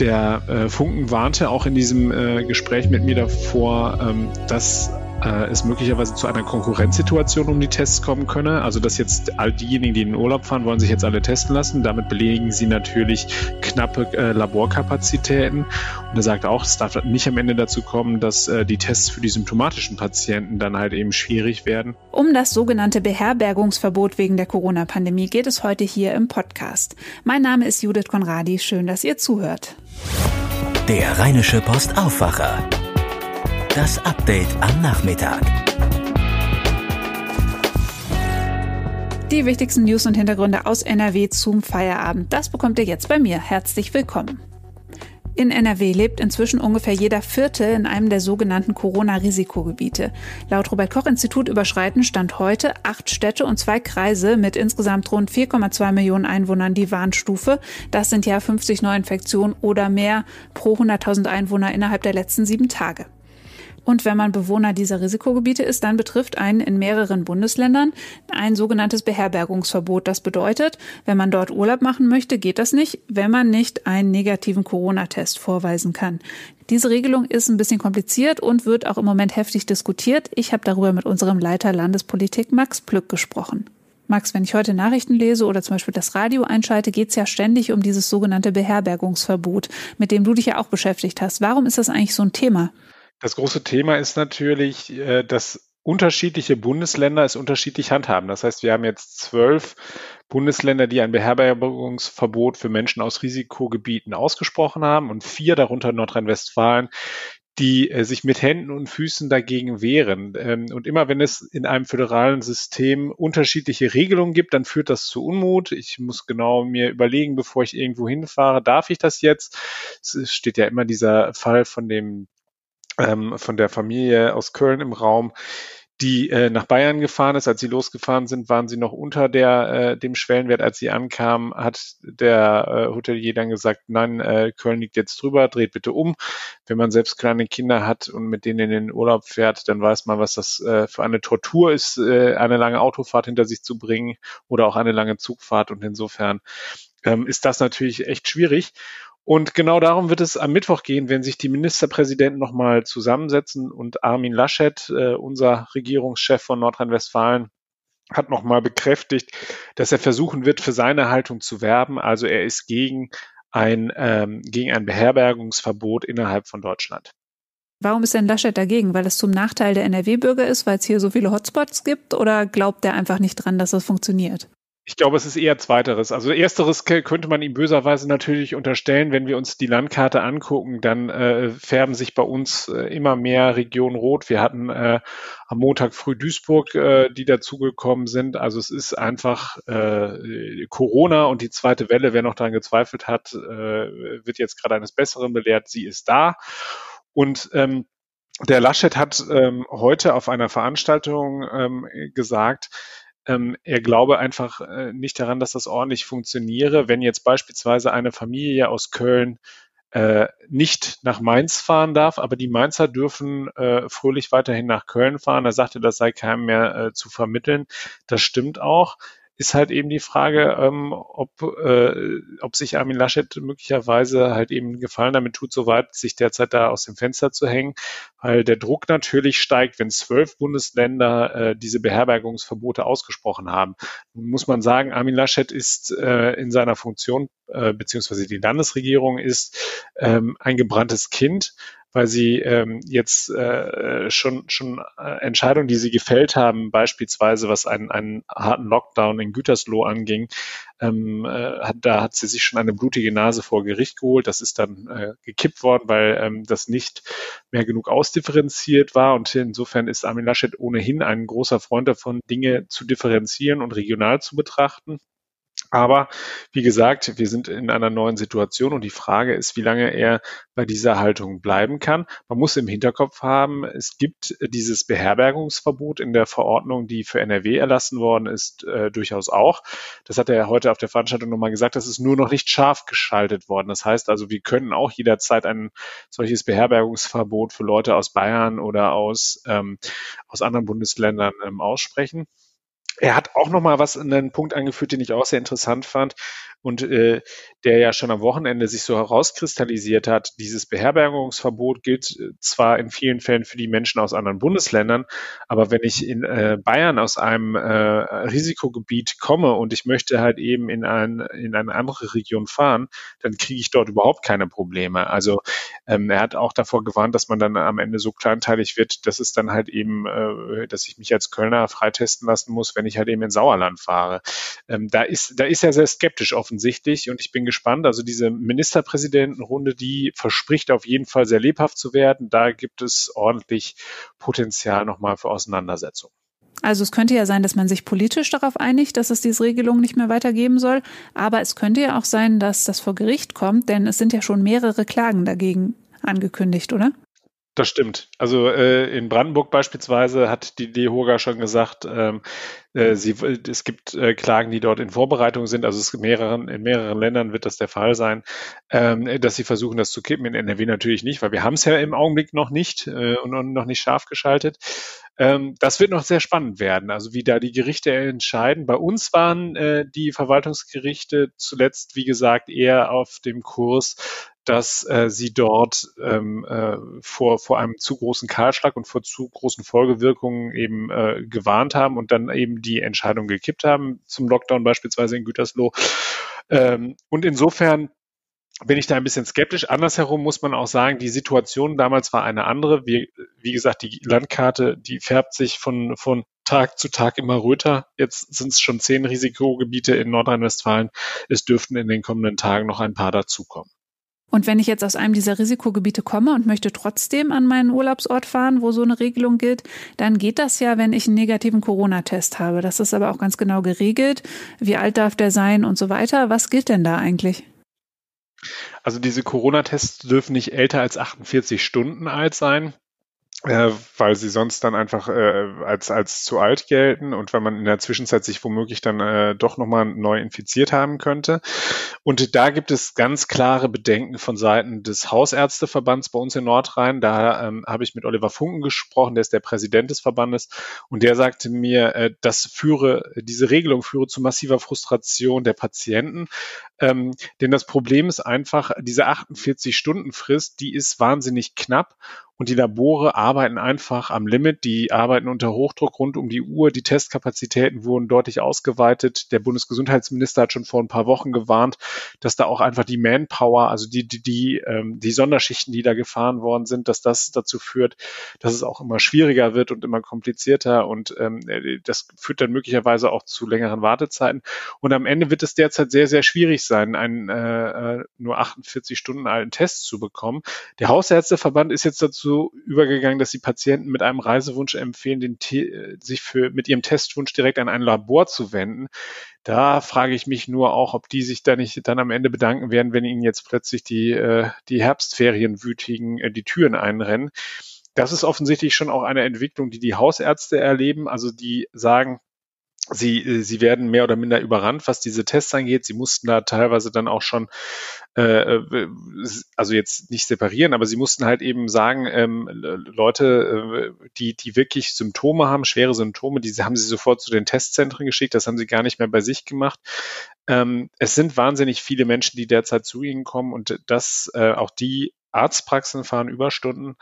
Der äh, Funken warnte auch in diesem äh, Gespräch mit mir davor, ähm, dass äh, es möglicherweise zu einer Konkurrenzsituation um die Tests kommen könne. Also dass jetzt all diejenigen, die in den Urlaub fahren, wollen sich jetzt alle testen lassen. Damit belegen sie natürlich knappe äh, Laborkapazitäten. Und er sagt auch, es darf nicht am Ende dazu kommen, dass äh, die Tests für die symptomatischen Patienten dann halt eben schwierig werden. Um das sogenannte Beherbergungsverbot wegen der Corona-Pandemie geht es heute hier im Podcast. Mein Name ist Judith Konradi. Schön, dass ihr zuhört. Der Rheinische Post Aufwacher. Das Update am Nachmittag. Die wichtigsten News und Hintergründe aus NRW zum Feierabend. Das bekommt ihr jetzt bei mir. Herzlich willkommen. In NRW lebt inzwischen ungefähr jeder Vierte in einem der sogenannten Corona-Risikogebiete. Laut Robert-Koch-Institut überschreiten Stand heute acht Städte und zwei Kreise mit insgesamt rund 4,2 Millionen Einwohnern die Warnstufe. Das sind ja 50 Neuinfektionen oder mehr pro 100.000 Einwohner innerhalb der letzten sieben Tage. Und wenn man Bewohner dieser Risikogebiete ist, dann betrifft einen in mehreren Bundesländern ein sogenanntes Beherbergungsverbot. Das bedeutet, wenn man dort Urlaub machen möchte, geht das nicht, wenn man nicht einen negativen Corona-Test vorweisen kann. Diese Regelung ist ein bisschen kompliziert und wird auch im Moment heftig diskutiert. Ich habe darüber mit unserem Leiter Landespolitik Max Plück gesprochen. Max, wenn ich heute Nachrichten lese oder zum Beispiel das Radio einschalte, geht es ja ständig um dieses sogenannte Beherbergungsverbot, mit dem du dich ja auch beschäftigt hast. Warum ist das eigentlich so ein Thema? Das große Thema ist natürlich, äh, dass unterschiedliche Bundesländer es unterschiedlich handhaben. Das heißt, wir haben jetzt zwölf Bundesländer, die ein Beherbergungsverbot für Menschen aus Risikogebieten ausgesprochen haben und vier, darunter Nordrhein-Westfalen, die äh, sich mit Händen und Füßen dagegen wehren. Ähm, und immer wenn es in einem föderalen System unterschiedliche Regelungen gibt, dann führt das zu Unmut. Ich muss genau mir überlegen, bevor ich irgendwo hinfahre, darf ich das jetzt? Es steht ja immer dieser Fall von dem ähm, von der Familie aus Köln im Raum, die äh, nach Bayern gefahren ist. Als sie losgefahren sind, waren sie noch unter der, äh, dem Schwellenwert. Als sie ankamen, hat der äh, Hotelier dann gesagt, nein, äh, Köln liegt jetzt drüber, dreht bitte um. Wenn man selbst kleine Kinder hat und mit denen in den Urlaub fährt, dann weiß man, was das äh, für eine Tortur ist, äh, eine lange Autofahrt hinter sich zu bringen oder auch eine lange Zugfahrt. Und insofern ähm, ist das natürlich echt schwierig. Und genau darum wird es am Mittwoch gehen, wenn sich die Ministerpräsidenten nochmal zusammensetzen und Armin Laschet, äh, unser Regierungschef von Nordrhein-Westfalen, hat nochmal bekräftigt, dass er versuchen wird, für seine Haltung zu werben. Also er ist gegen ein, ähm, gegen ein Beherbergungsverbot innerhalb von Deutschland. Warum ist denn Laschet dagegen? Weil es zum Nachteil der NRW-Bürger ist, weil es hier so viele Hotspots gibt? Oder glaubt er einfach nicht dran, dass das funktioniert? Ich glaube, es ist eher zweiteres. Also ersteres könnte man ihm böserweise natürlich unterstellen. Wenn wir uns die Landkarte angucken, dann äh, färben sich bei uns äh, immer mehr Regionen rot. Wir hatten äh, am Montag früh Duisburg, äh, die dazugekommen sind. Also es ist einfach äh, Corona und die zweite Welle, wer noch daran gezweifelt hat, äh, wird jetzt gerade eines Besseren belehrt. Sie ist da. Und ähm, der Laschet hat ähm, heute auf einer Veranstaltung ähm, gesagt, ähm, er glaube einfach äh, nicht daran, dass das ordentlich funktioniere, wenn jetzt beispielsweise eine Familie aus Köln äh, nicht nach Mainz fahren darf, aber die Mainzer dürfen äh, fröhlich weiterhin nach Köln fahren. Er sagte, das sei keinem mehr äh, zu vermitteln. Das stimmt auch ist halt eben die Frage, ähm, ob, äh, ob sich Armin Laschet möglicherweise halt eben Gefallen damit tut, so weit sich derzeit da aus dem Fenster zu hängen, weil der Druck natürlich steigt, wenn zwölf Bundesländer äh, diese Beherbergungsverbote ausgesprochen haben. Nun muss man sagen, Armin Laschet ist äh, in seiner Funktion, äh, beziehungsweise die Landesregierung ist ähm, ein gebranntes Kind weil sie ähm, jetzt äh, schon, schon äh, Entscheidungen, die sie gefällt haben, beispielsweise was einen, einen harten Lockdown in Gütersloh anging, ähm, äh, hat, da hat sie sich schon eine blutige Nase vor Gericht geholt. Das ist dann äh, gekippt worden, weil ähm, das nicht mehr genug ausdifferenziert war. Und insofern ist Armin Laschet ohnehin ein großer Freund davon, Dinge zu differenzieren und regional zu betrachten. Aber wie gesagt, wir sind in einer neuen Situation und die Frage ist, wie lange er bei dieser Haltung bleiben kann. Man muss im Hinterkopf haben, es gibt dieses Beherbergungsverbot in der Verordnung, die für NRW erlassen worden ist, äh, durchaus auch. Das hat er heute auf der Veranstaltung nochmal gesagt, das ist nur noch nicht scharf geschaltet worden. Das heißt also, wir können auch jederzeit ein solches Beherbergungsverbot für Leute aus Bayern oder aus, ähm, aus anderen Bundesländern ähm, aussprechen. Er hat auch noch mal was in einen Punkt angeführt, den ich auch sehr interessant fand. Und äh, der ja schon am Wochenende sich so herauskristallisiert hat, dieses Beherbergungsverbot gilt äh, zwar in vielen Fällen für die Menschen aus anderen Bundesländern, aber wenn ich in äh, Bayern aus einem äh, Risikogebiet komme und ich möchte halt eben in, ein, in eine andere Region fahren, dann kriege ich dort überhaupt keine Probleme. Also ähm, er hat auch davor gewarnt, dass man dann am Ende so kleinteilig wird, dass es dann halt eben, äh, dass ich mich als Kölner freitesten lassen muss, wenn ich halt eben in Sauerland fahre. Ähm, da ist, da ist er sehr skeptisch offensichtlich und ich bin gespannt. Also diese Ministerpräsidentenrunde, die verspricht auf jeden Fall sehr lebhaft zu werden. Da gibt es ordentlich Potenzial nochmal für Auseinandersetzungen. Also es könnte ja sein, dass man sich politisch darauf einigt, dass es diese Regelung nicht mehr weitergeben soll. Aber es könnte ja auch sein, dass das vor Gericht kommt, denn es sind ja schon mehrere Klagen dagegen angekündigt, oder? Das stimmt. Also äh, in Brandenburg beispielsweise hat die DEHOGA schon gesagt, ähm, äh, sie, es gibt äh, Klagen, die dort in Vorbereitung sind. Also es mehreren, in mehreren Ländern wird das der Fall sein, ähm, dass sie versuchen, das zu kippen. In NRW natürlich nicht, weil wir haben es ja im Augenblick noch nicht äh, und, und noch nicht scharf geschaltet. Ähm, das wird noch sehr spannend werden, also wie da die Gerichte entscheiden. Bei uns waren äh, die Verwaltungsgerichte zuletzt, wie gesagt, eher auf dem Kurs, dass äh, sie dort ähm, äh, vor, vor einem zu großen Kahlschlag und vor zu großen Folgewirkungen eben äh, gewarnt haben und dann eben die Entscheidung gekippt haben, zum Lockdown beispielsweise in Gütersloh. Ähm, und insofern bin ich da ein bisschen skeptisch. Andersherum muss man auch sagen, die Situation damals war eine andere. Wie, wie gesagt, die Landkarte, die färbt sich von, von Tag zu Tag immer röter. Jetzt sind es schon zehn Risikogebiete in Nordrhein-Westfalen. Es dürften in den kommenden Tagen noch ein paar dazukommen. Und wenn ich jetzt aus einem dieser Risikogebiete komme und möchte trotzdem an meinen Urlaubsort fahren, wo so eine Regelung gilt, dann geht das ja, wenn ich einen negativen Corona-Test habe. Das ist aber auch ganz genau geregelt. Wie alt darf der sein und so weiter. Was gilt denn da eigentlich? Also diese Corona-Tests dürfen nicht älter als 48 Stunden alt sein äh, weil sie sonst dann einfach äh, als, als zu alt gelten und weil man in der Zwischenzeit sich womöglich dann äh, doch nochmal neu infiziert haben könnte. Und da gibt es ganz klare Bedenken von Seiten des Hausärzteverbands bei uns in Nordrhein. Da ähm, habe ich mit Oliver Funken gesprochen, der ist der Präsident des Verbandes und der sagte mir, äh, das führe, diese Regelung führe zu massiver Frustration der Patienten. Ähm, denn das Problem ist einfach, diese 48-Stunden-Frist, die ist wahnsinnig knapp und die Labore arbeiten einfach am Limit. Die arbeiten unter Hochdruck rund um die Uhr. Die Testkapazitäten wurden deutlich ausgeweitet. Der Bundesgesundheitsminister hat schon vor ein paar Wochen gewarnt, dass da auch einfach die Manpower, also die, die, die, ähm, die Sonderschichten, die da gefahren worden sind, dass das dazu führt, dass es auch immer schwieriger wird und immer komplizierter. Und ähm, das führt dann möglicherweise auch zu längeren Wartezeiten. Und am Ende wird es derzeit sehr, sehr schwierig sein, einen äh, äh nur 48 Stunden alten Test zu bekommen. Der Hausärzteverband ist jetzt dazu so übergegangen, dass die Patienten mit einem Reisewunsch empfehlen, den, sich für, mit ihrem Testwunsch direkt an ein Labor zu wenden. Da frage ich mich nur auch, ob die sich da nicht dann am Ende bedanken werden, wenn ihnen jetzt plötzlich die, äh, die Herbstferienwütigen äh, die Türen einrennen. Das ist offensichtlich schon auch eine Entwicklung, die die Hausärzte erleben. Also die sagen, Sie, äh, sie werden mehr oder minder überrannt, was diese Tests angeht. Sie mussten da teilweise dann auch schon, äh, äh also jetzt nicht separieren, aber sie mussten halt eben sagen, ähm, Leute, äh, die, die wirklich Symptome haben, schwere Symptome, die haben sie sofort zu den Testzentren geschickt. Das haben sie gar nicht mehr bei sich gemacht. Ähm, es sind wahnsinnig viele Menschen, die derzeit zu ihnen kommen und das, äh, auch die Arztpraxen fahren Überstunden.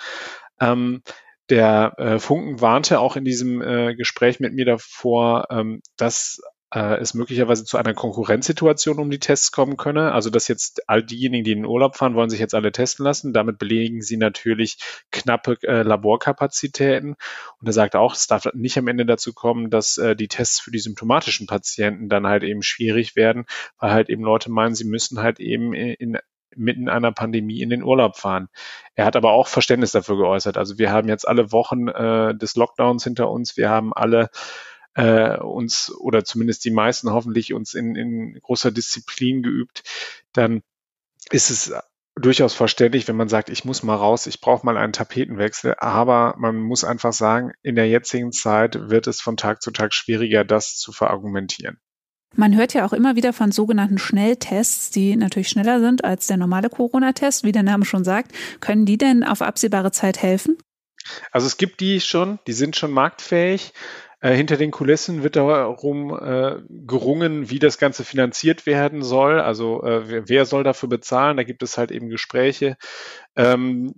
Ähm, der äh, Funken warnte auch in diesem äh, Gespräch mit mir davor, ähm, dass äh, es möglicherweise zu einer Konkurrenzsituation um die Tests kommen könne. Also dass jetzt all diejenigen, die in den Urlaub fahren, wollen sich jetzt alle testen lassen. Damit belegen sie natürlich knappe äh, Laborkapazitäten. Und er sagte auch, es darf nicht am Ende dazu kommen, dass äh, die Tests für die symptomatischen Patienten dann halt eben schwierig werden, weil halt eben Leute meinen, sie müssen halt eben in mitten einer Pandemie in den Urlaub fahren. Er hat aber auch Verständnis dafür geäußert. Also wir haben jetzt alle Wochen äh, des Lockdowns hinter uns. Wir haben alle äh, uns oder zumindest die meisten hoffentlich uns in, in großer Disziplin geübt. Dann ist es durchaus verständlich, wenn man sagt, ich muss mal raus, ich brauche mal einen Tapetenwechsel. Aber man muss einfach sagen, in der jetzigen Zeit wird es von Tag zu Tag schwieriger, das zu verargumentieren. Man hört ja auch immer wieder von sogenannten Schnelltests, die natürlich schneller sind als der normale Corona-Test, wie der Name schon sagt. Können die denn auf absehbare Zeit helfen? Also es gibt die schon, die sind schon marktfähig. Äh, hinter den Kulissen wird darum äh, gerungen, wie das Ganze finanziert werden soll. Also äh, wer, soll dafür bezahlen? Da gibt es halt eben Gespräche. Ähm,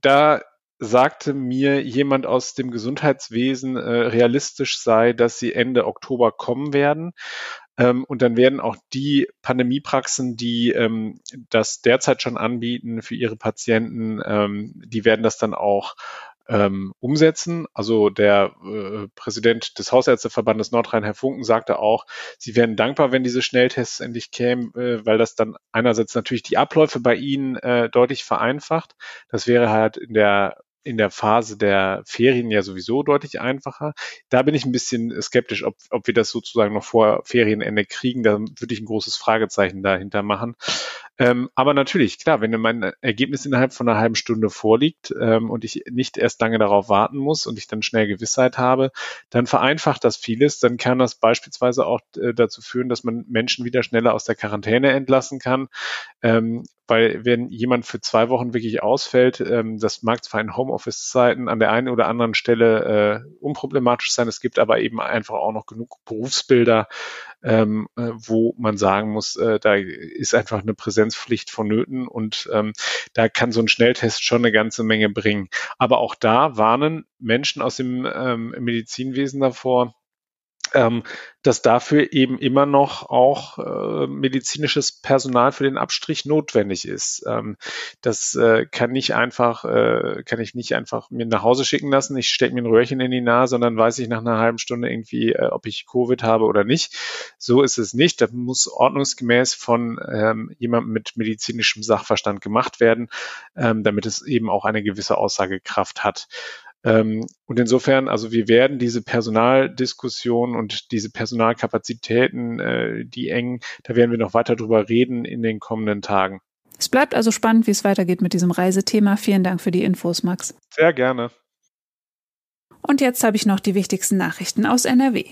da sagte mir jemand aus dem Gesundheitswesen, äh, realistisch sei, dass sie Ende Oktober kommen werden. Ähm, und dann werden auch die Pandemiepraxen, die ähm, das derzeit schon anbieten für ihre Patienten, ähm, die werden das dann auch ähm, umsetzen. Also der äh, Präsident des Hausärzteverbandes Nordrhein, Herr Funken, sagte auch, sie wären dankbar, wenn diese Schnelltests endlich kämen, äh, weil das dann einerseits natürlich die Abläufe bei ihnen äh, deutlich vereinfacht. Das wäre halt in der in der Phase der Ferien ja sowieso deutlich einfacher. Da bin ich ein bisschen skeptisch, ob, ob wir das sozusagen noch vor Ferienende kriegen. Da würde ich ein großes Fragezeichen dahinter machen. Ähm, aber natürlich, klar, wenn mein Ergebnis innerhalb von einer halben Stunde vorliegt ähm, und ich nicht erst lange darauf warten muss und ich dann schnell Gewissheit habe, dann vereinfacht das vieles. Dann kann das beispielsweise auch äh, dazu führen, dass man Menschen wieder schneller aus der Quarantäne entlassen kann. Ähm, weil wenn jemand für zwei Wochen wirklich ausfällt, ähm, das mag zwar in Homeoffice-Zeiten an der einen oder anderen Stelle äh, unproblematisch sein, es gibt aber eben einfach auch noch genug Berufsbilder, ähm, äh, wo man sagen muss, äh, da ist einfach eine Präsenzpflicht vonnöten und ähm, da kann so ein Schnelltest schon eine ganze Menge bringen. Aber auch da warnen Menschen aus dem ähm, Medizinwesen davor, ähm, dass dafür eben immer noch auch äh, medizinisches Personal für den Abstrich notwendig ist. Ähm, das äh, kann nicht einfach, äh, kann ich nicht einfach mir nach Hause schicken lassen. Ich stecke mir ein Röhrchen in die Nase und dann weiß ich nach einer halben Stunde irgendwie, äh, ob ich Covid habe oder nicht. So ist es nicht. Das muss ordnungsgemäß von ähm, jemandem mit medizinischem Sachverstand gemacht werden, ähm, damit es eben auch eine gewisse Aussagekraft hat. Ähm, und insofern, also wir werden diese Personaldiskussion und diese Personalkapazitäten, äh, die eng, da werden wir noch weiter drüber reden in den kommenden Tagen. Es bleibt also spannend, wie es weitergeht mit diesem Reisethema. Vielen Dank für die Infos, Max. Sehr gerne. Und jetzt habe ich noch die wichtigsten Nachrichten aus NRW.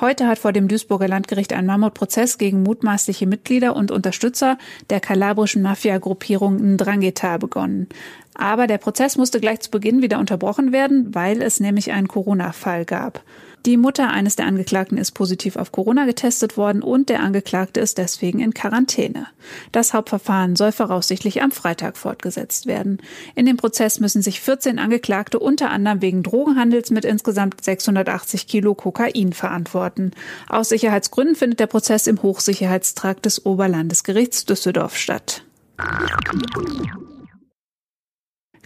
Heute hat vor dem Duisburger Landgericht ein Mammutprozess gegen mutmaßliche Mitglieder und Unterstützer der kalabrischen Mafia-Gruppierung Ndrangheta begonnen. Aber der Prozess musste gleich zu Beginn wieder unterbrochen werden, weil es nämlich einen Corona-Fall gab. Die Mutter eines der Angeklagten ist positiv auf Corona getestet worden und der Angeklagte ist deswegen in Quarantäne. Das Hauptverfahren soll voraussichtlich am Freitag fortgesetzt werden. In dem Prozess müssen sich 14 Angeklagte unter anderem wegen Drogenhandels mit insgesamt 680 Kilo Kokain verantworten. Aus Sicherheitsgründen findet der Prozess im Hochsicherheitstrakt des Oberlandesgerichts Düsseldorf statt.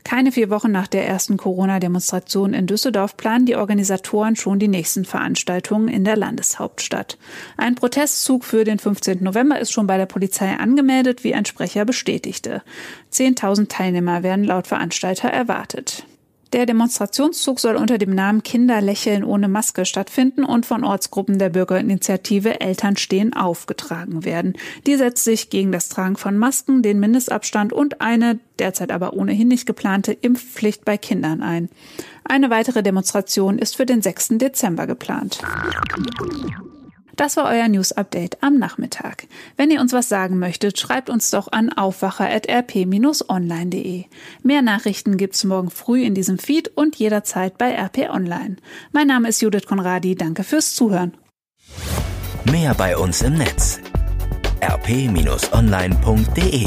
Keine vier Wochen nach der ersten Corona-Demonstration in Düsseldorf planen die Organisatoren schon die nächsten Veranstaltungen in der Landeshauptstadt. Ein Protestzug für den 15. November ist schon bei der Polizei angemeldet, wie ein Sprecher bestätigte. Zehntausend Teilnehmer werden laut Veranstalter erwartet. Der Demonstrationszug soll unter dem Namen Kinder lächeln ohne Maske stattfinden und von Ortsgruppen der Bürgerinitiative Eltern stehen aufgetragen werden. Die setzt sich gegen das Tragen von Masken, den Mindestabstand und eine derzeit aber ohnehin nicht geplante Impfpflicht bei Kindern ein. Eine weitere Demonstration ist für den 6. Dezember geplant. Das war euer News Update am Nachmittag. Wenn ihr uns was sagen möchtet, schreibt uns doch an aufwacher.rp-online.de. Mehr Nachrichten gibt's morgen früh in diesem Feed und jederzeit bei RP Online. Mein Name ist Judith Konradi. Danke fürs Zuhören. Mehr bei uns im Netz rp-online.de